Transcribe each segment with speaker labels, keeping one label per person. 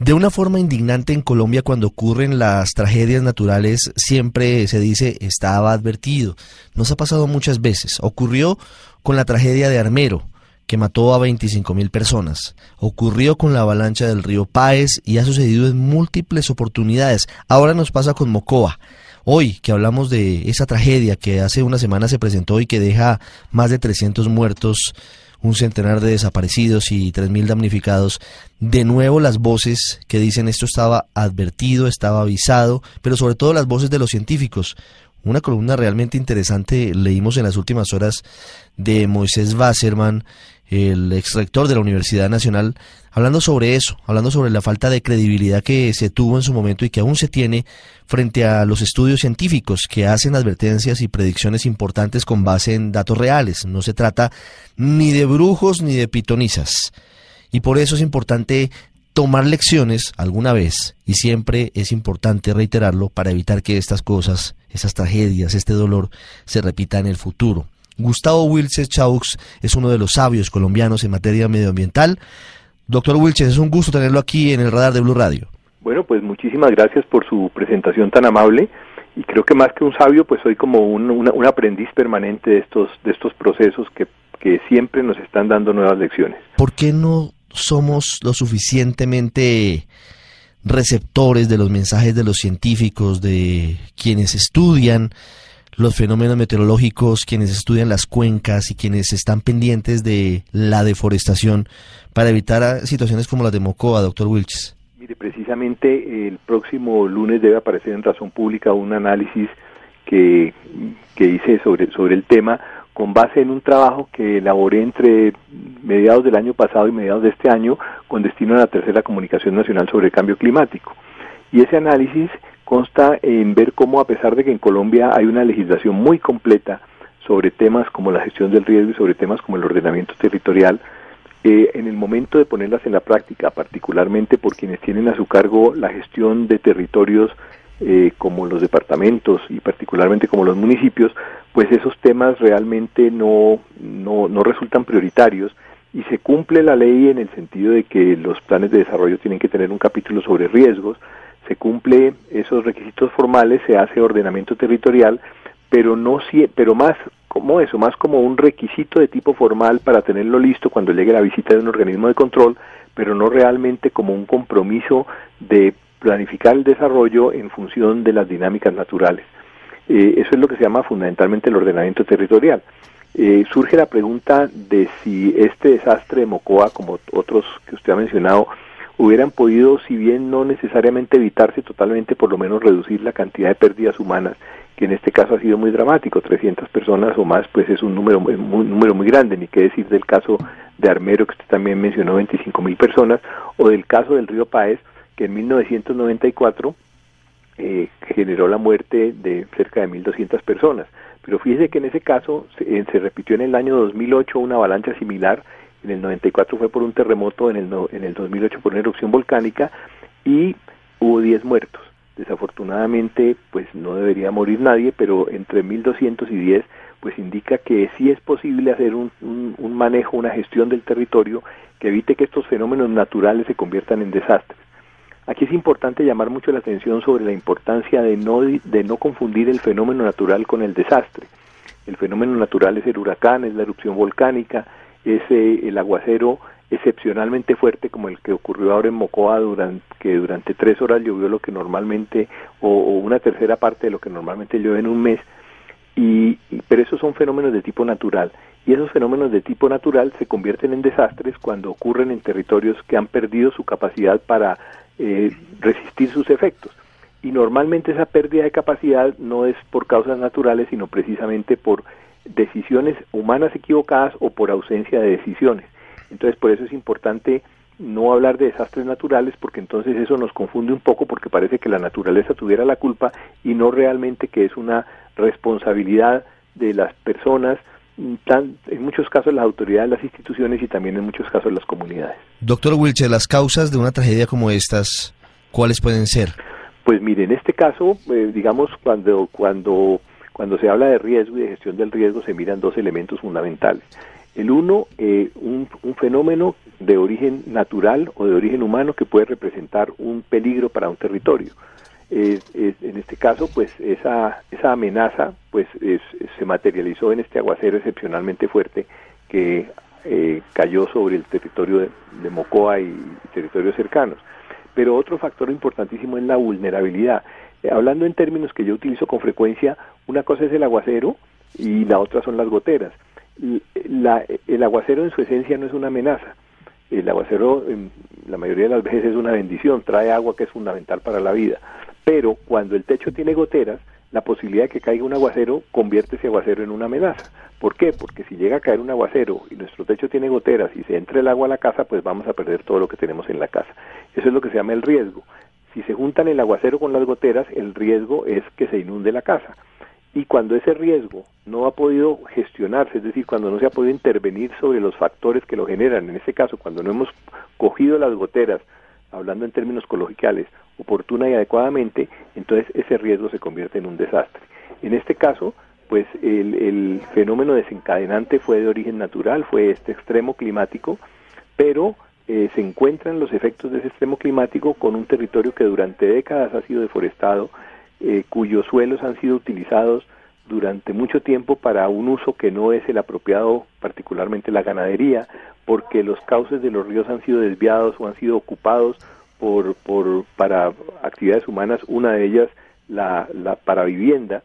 Speaker 1: De una forma indignante en Colombia cuando ocurren las tragedias naturales siempre se dice estaba advertido. Nos ha pasado muchas veces. Ocurrió con la tragedia de Armero, que mató a 25 mil personas. Ocurrió con la avalancha del río Páez y ha sucedido en múltiples oportunidades. Ahora nos pasa con Mocoa. Hoy que hablamos de esa tragedia que hace una semana se presentó y que deja más de 300 muertos, un centenar de desaparecidos y 3.000 damnificados, de nuevo las voces que dicen esto estaba advertido, estaba avisado, pero sobre todo las voces de los científicos. Una columna realmente interesante leímos en las últimas horas de Moisés Wasserman, el ex rector de la Universidad Nacional, hablando sobre eso, hablando sobre la falta de credibilidad que se tuvo en su momento y que aún se tiene frente a los estudios científicos que hacen advertencias y predicciones importantes con base en datos reales. No se trata ni de brujos ni de pitonizas. Y por eso es importante tomar lecciones alguna vez y siempre es importante reiterarlo para evitar que estas cosas, esas tragedias, este dolor se repita en el futuro. Gustavo Wilches Chaux es uno de los sabios colombianos en materia medioambiental. Doctor Wilches, es un gusto tenerlo aquí en el radar de Blue Radio.
Speaker 2: Bueno, pues muchísimas gracias por su presentación tan amable y creo que más que un sabio, pues soy como un, aprendiz permanente de estos, de estos procesos que, que siempre nos están dando nuevas lecciones.
Speaker 1: ¿Por qué no somos lo suficientemente receptores de los mensajes de los científicos, de quienes estudian los fenómenos meteorológicos, quienes estudian las cuencas y quienes están pendientes de la deforestación para evitar situaciones como las de Mocoa, doctor Wilches?
Speaker 2: Mire, precisamente el próximo lunes debe aparecer en Razón Pública un análisis que, que hice sobre, sobre el tema con base en un trabajo que elaboré entre mediados del año pasado y mediados de este año con destino a la tercera comunicación nacional sobre el cambio climático. Y ese análisis consta en ver cómo a pesar de que en Colombia hay una legislación muy completa sobre temas como la gestión del riesgo y sobre temas como el ordenamiento territorial, eh, en el momento de ponerlas en la práctica, particularmente por quienes tienen a su cargo la gestión de territorios eh, como los departamentos y particularmente como los municipios, pues esos temas realmente no, no, no resultan prioritarios y se cumple la ley en el sentido de que los planes de desarrollo tienen que tener un capítulo sobre riesgos, se cumple esos requisitos formales, se hace ordenamiento territorial, pero no pero más como eso, más como un requisito de tipo formal para tenerlo listo cuando llegue la visita de un organismo de control, pero no realmente como un compromiso de planificar el desarrollo en función de las dinámicas naturales. Eh, eso es lo que se llama fundamentalmente el ordenamiento territorial. Eh, surge la pregunta de si este desastre de Mocoa, como otros que usted ha mencionado, hubieran podido, si bien no necesariamente evitarse totalmente, por lo menos reducir la cantidad de pérdidas humanas, que en este caso ha sido muy dramático, 300 personas o más, pues es un número muy, número muy grande, ni qué decir del caso de Armero, que usted también mencionó, 25 mil personas, o del caso del río Paez, que en 1994 eh, generó la muerte de cerca de 1.200 personas. Pero fíjese que en ese caso se, eh, repitió en el año 2008 una avalancha similar en el 94 fue por un terremoto, en el, en el 2008 por una erupción volcánica y hubo 10 muertos. Desafortunadamente, pues no debería morir nadie, pero entre 1200 y 10, pues indica que sí es posible hacer un, un, manejo, una gestión del territorio que evite que estos fenómenos naturales se conviertan en desastres. Aquí es importante llamar mucho la atención sobre la importancia de no, de no confundir el fenómeno natural con el desastre. El fenómeno natural es el huracán, es la erupción volcánica, es el aguacero excepcionalmente fuerte como el que ocurrió ahora en Mocoa durante que durante tres horas llovió lo que normalmente o, una tercera parte de lo que normalmente llueve en un mes y, pero esos son fenómenos de tipo natural y esos fenómenos de tipo natural se convierten en desastres cuando ocurren en territorios que han perdido su capacidad para eh, resistir sus efectos y normalmente esa pérdida de capacidad no es por causas naturales sino precisamente por decisiones humanas equivocadas o por ausencia de decisiones. Entonces, por eso es importante no hablar de desastres naturales porque entonces eso nos confunde un poco porque parece que la naturaleza tuviera la culpa y no realmente que es una responsabilidad de las personas, tan, en muchos casos las autoridades, las instituciones y también en muchos casos las comunidades.
Speaker 1: Doctor Wilcher, las causas de una tragedia como estas, ¿cuáles pueden ser?
Speaker 2: Pues mire, en este caso, eh, digamos, cuando, cuando cuando se habla de riesgo y de gestión del riesgo se miran dos elementos fundamentales. El uno, eh, un, fenómeno de origen natural o de origen humano que puede representar un peligro para un territorio. En este caso, pues esa, esa amenaza pues se materializó en este aguacero excepcionalmente fuerte que eh, cayó sobre el territorio de, Mocoa y, territorios cercanos. Pero otro factor importantísimo es la vulnerabilidad. Eh, hablando en términos que yo utilizo con frecuencia, una cosa es el aguacero y la otra son las goteras. el aguacero en su esencia no es una amenaza. El aguacero, la mayoría de las veces, es una bendición, trae agua que es fundamental para la vida. Pero cuando el techo tiene goteras, la posibilidad de que caiga un aguacero convierte ese aguacero en una amenaza. ¿Por qué? Porque si llega a caer un aguacero y nuestro techo tiene goteras y se entra el agua a la casa, pues vamos a perder todo lo que tenemos en la casa. Eso es lo que se llama el riesgo. Si se juntan el aguacero con las goteras, el riesgo es que se inunde la casa. Y cuando ese riesgo no ha podido gestionarse, es decir, cuando no se ha podido intervenir sobre los factores que lo generan, en este caso, cuando no hemos cogido las goteras, hablando en términos coloquiales, oportuna y adecuadamente, entonces ese riesgo se convierte en un desastre. En este caso, pues el, fenómeno desencadenante fue de origen natural, fue este extremo climático, pero eh, se encuentran los efectos de ese extremo climático con un territorio que durante décadas ha sido deforestado, eh, cuyos suelos han sido utilizados durante mucho tiempo para un uso que no es el apropiado, particularmente la ganadería, porque los cauces de los ríos han sido desviados o han sido ocupados por, por, para actividades humanas, una de ellas la, la para vivienda,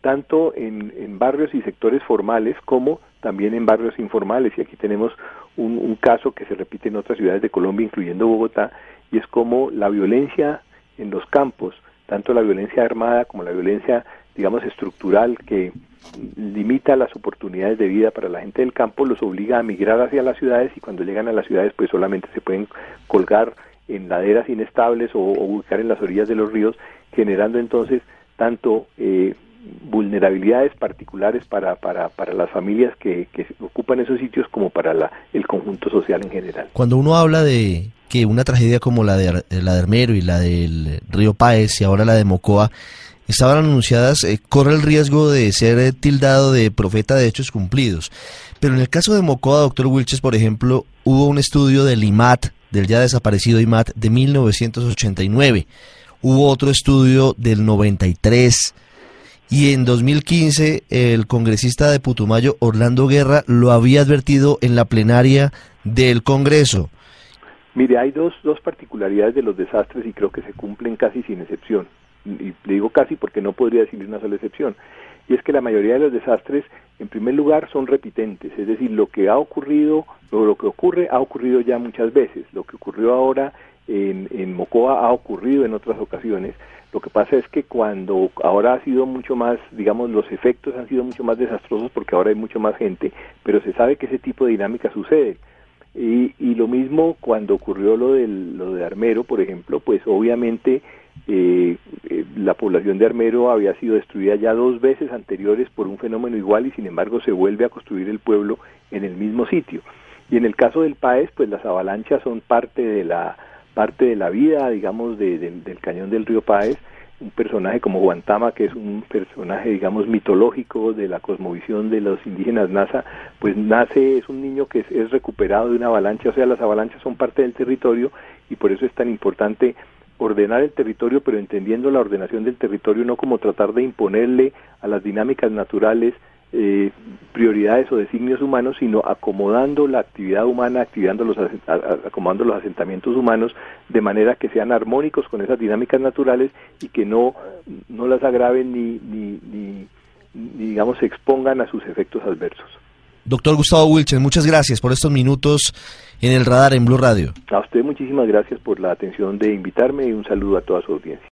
Speaker 2: tanto en, barrios y sectores formales como también en barrios informales. Y aquí tenemos un, un caso que se repite en otras ciudades de Colombia, incluyendo Bogotá, y es como la violencia en los campos, tanto la violencia armada como la violencia, digamos, estructural que limita las oportunidades de vida para la gente del campo, los obliga a migrar hacia las ciudades y cuando llegan a las ciudades pues solamente se pueden colgar en laderas inestables o, ubicar en las orillas de los ríos, generando entonces tanto eh, vulnerabilidades particulares para, para, para las familias que, que, ocupan esos sitios como para la, el conjunto social en general.
Speaker 1: Cuando uno habla de que una tragedia como la de, la de Armero y la del río Páez y ahora la de Mocoa estaban anunciadas, eh, corre el riesgo de ser tildado de profeta de hechos cumplidos. Pero en el caso de Mocoa, doctor Wilches, por ejemplo, hubo un estudio del IMAT del ya desaparecido IMAT de 1989. Hubo otro estudio del 93 y en 2015 el congresista de Putumayo, Orlando Guerra, lo había advertido en la plenaria del Congreso.
Speaker 2: Mire, hay dos, dos particularidades de los desastres y creo que se cumplen casi sin excepción. Y le digo casi porque no podría decir una sola excepción. Y es que la mayoría de los desastres en primer lugar, son repitentes, es decir, lo que ha ocurrido, lo, lo que ocurre ha ocurrido ya muchas veces, lo que ocurrió ahora en, en Mocoa ha ocurrido en otras ocasiones. Lo que pasa es que cuando ahora ha sido mucho más, digamos, los efectos han sido mucho más desastrosos porque ahora hay mucho más gente, pero se sabe que ese tipo de dinámica sucede. Y, y lo mismo cuando ocurrió lo, del, lo de Armero, por ejemplo, pues obviamente eh, eh, la población de Armero había sido destruida ya dos veces anteriores por un fenómeno igual y sin embargo se vuelve a construir el pueblo en el mismo sitio. Y en el caso del Paez, pues las avalanchas son parte de la parte de la vida, digamos, del cañón del río Paez. Un personaje como Guantama, que es un personaje, digamos, mitológico de la cosmovisión de los indígenas NASA, pues nace, es un niño que es recuperado de una avalancha, o sea, las avalanchas son parte del territorio y por eso es tan importante ordenar el territorio, pero entendiendo la ordenación del territorio no como tratar de imponerle a las dinámicas naturales eh, prioridades o designios humanos, sino acomodando la actividad humana, activando los, acomodando los asentamientos humanos de manera que sean armónicos con esas dinámicas naturales y que no, no las agraven ni, ni, ni, ni digamos, se expongan a sus efectos adversos.
Speaker 1: Doctor Gustavo Wilchen, muchas gracias por estos minutos en el radar en Blue Radio.
Speaker 2: A usted muchísimas gracias por la atención de invitarme y un saludo a toda su audiencia.